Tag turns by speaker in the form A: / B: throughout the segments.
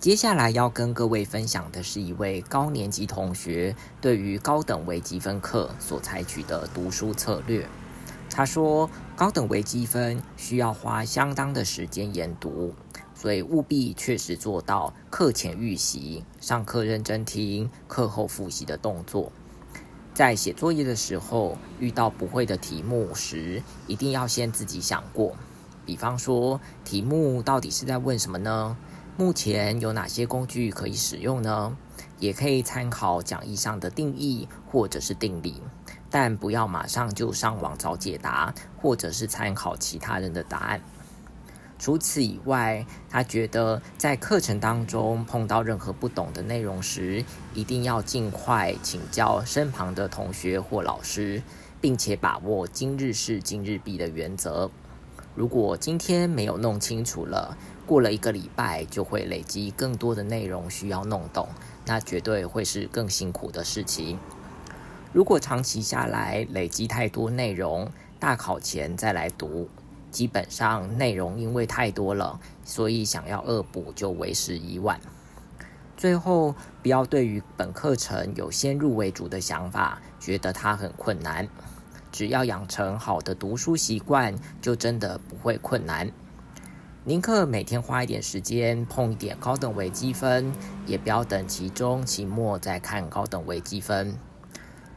A: 接下来要跟各位分享的是一位高年级同学对于高等微积分课所采取的读书策略。他说，高等微积分需要花相当的时间研读，所以务必确实做到课前预习、上课认真听、课后复习的动作。在写作业的时候，遇到不会的题目时，一定要先自己想过。比方说，题目到底是在问什么呢？目前有哪些工具可以使用呢？也可以参考讲义上的定义或者是定理，但不要马上就上网找解答，或者是参考其他人的答案。除此以外，他觉得在课程当中碰到任何不懂的内容时，一定要尽快请教身旁的同学或老师，并且把握今日事今日毕的原则。如果今天没有弄清楚了，过了一个礼拜就会累积更多的内容需要弄懂，那绝对会是更辛苦的事情。如果长期下来累积太多内容，大考前再来读，基本上内容因为太多了，所以想要恶补就为时已晚。最后，不要对于本课程有先入为主的想法，觉得它很困难。只要养成好的读书习惯，就真的不会困难。宁可每天花一点时间碰一点高等微积分，也不要等期中、期末再看高等微积分。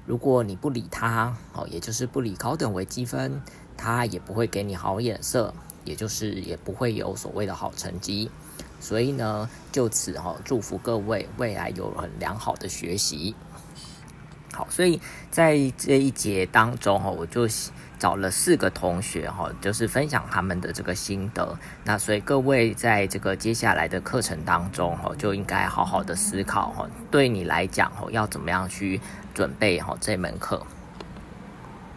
A: 如果你不理他，哦，也就是不理高等微积分，他也不会给你好眼色，也就是也不会有所谓的好成绩。所以呢，就此哈，祝福各位未来有很良好的学习。好，所以在这一节当中哈，我就找了四个同学哈，就是分享他们的这个心得。那所以各位在这个接下来的课程当中哈，就应该好好的思考哈，对你来讲哈，要怎么样去准备哈这门课。